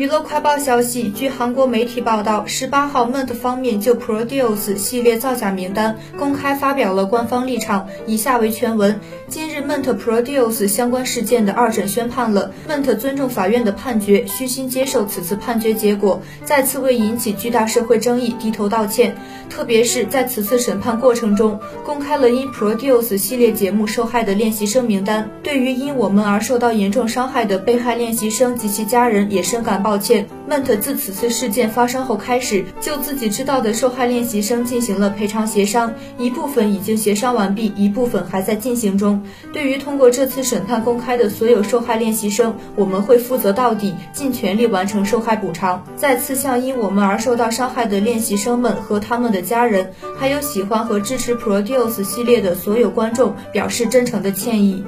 娱乐快报消息，据韩国媒体报道，十八号，Ment 方面就 Produce 系列造假名单公开发表了官方立场。以下为全文：今日，Ment Produce 相关事件的二审宣判了，Ment 尊重法院的判决，虚心接受此次判决结果，再次为引起巨大社会争议低头道歉。特别是在此次审判过程中，公开了因 Produce 系列节目受害的练习生名单。对于因我们而受到严重伤害的被害练习生及其家人，也深感抱抱歉。Ment 自此次事件发生后开始，就自己知道的受害练习生进行了赔偿协商，一部分已经协商完毕，一部分还在进行中。对于通过这次审判公开的所有受害练习生，我们会负责到底，尽全力完成受害补偿。再次向因我们而受到伤害的练习生们和他们的家人，还有喜欢和支持 Produce 系列的所有观众表示真诚的歉意。